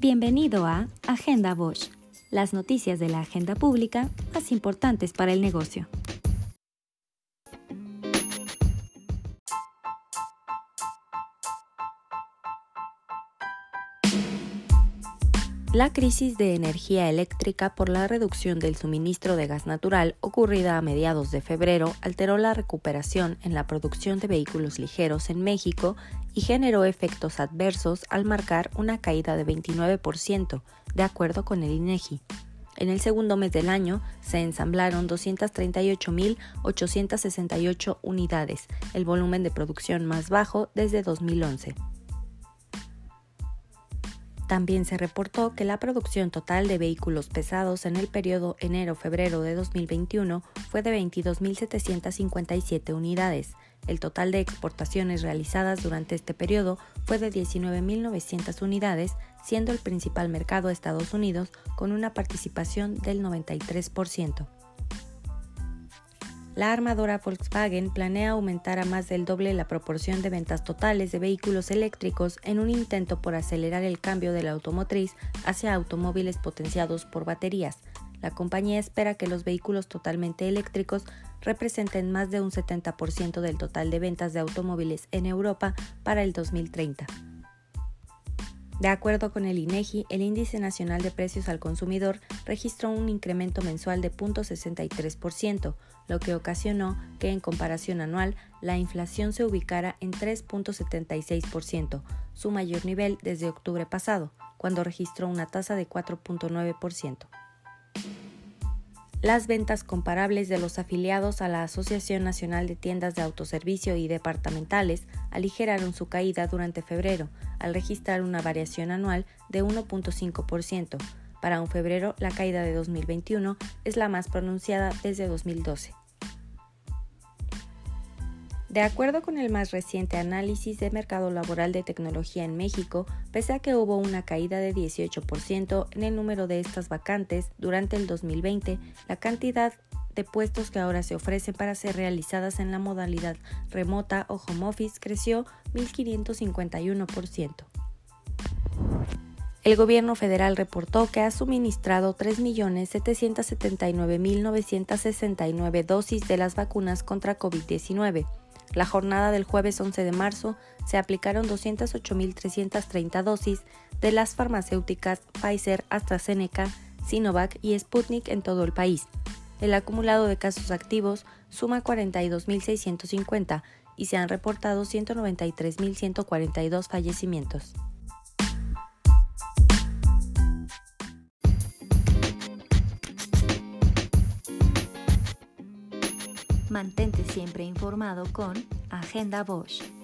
Bienvenido a Agenda Bosch, las noticias de la agenda pública más importantes para el negocio. La crisis de energía eléctrica por la reducción del suministro de gas natural ocurrida a mediados de febrero alteró la recuperación en la producción de vehículos ligeros en México y generó efectos adversos al marcar una caída de 29%, de acuerdo con el INEGI. En el segundo mes del año se ensamblaron 238.868 unidades, el volumen de producción más bajo desde 2011. También se reportó que la producción total de vehículos pesados en el periodo enero-febrero de 2021 fue de 22.757 unidades. El total de exportaciones realizadas durante este periodo fue de 19.900 unidades, siendo el principal mercado Estados Unidos con una participación del 93%. La armadora Volkswagen planea aumentar a más del doble la proporción de ventas totales de vehículos eléctricos en un intento por acelerar el cambio de la automotriz hacia automóviles potenciados por baterías. La compañía espera que los vehículos totalmente eléctricos representen más de un 70% del total de ventas de automóviles en Europa para el 2030. De acuerdo con el INEGI, el Índice Nacional de Precios al Consumidor registró un incremento mensual de 0.63%, lo que ocasionó que en comparación anual la inflación se ubicara en 3.76%, su mayor nivel desde octubre pasado, cuando registró una tasa de 4.9%. Las ventas comparables de los afiliados a la Asociación Nacional de Tiendas de Autoservicio y Departamentales aligeraron su caída durante febrero, al registrar una variación anual de 1.5%. Para un febrero, la caída de 2021 es la más pronunciada desde 2012. De acuerdo con el más reciente análisis de mercado laboral de tecnología en México, pese a que hubo una caída de 18% en el número de estas vacantes durante el 2020, la cantidad de puestos que ahora se ofrecen para ser realizadas en la modalidad remota o home office creció 1.551%. El gobierno federal reportó que ha suministrado 3.779.969 dosis de las vacunas contra COVID-19 la jornada del jueves 11 de marzo se aplicaron 208.330 dosis de las farmacéuticas Pfizer, AstraZeneca, Sinovac y Sputnik en todo el país. El acumulado de casos activos suma 42.650 y se han reportado 193.142 fallecimientos. Mantente siempre informado con Agenda Bosch.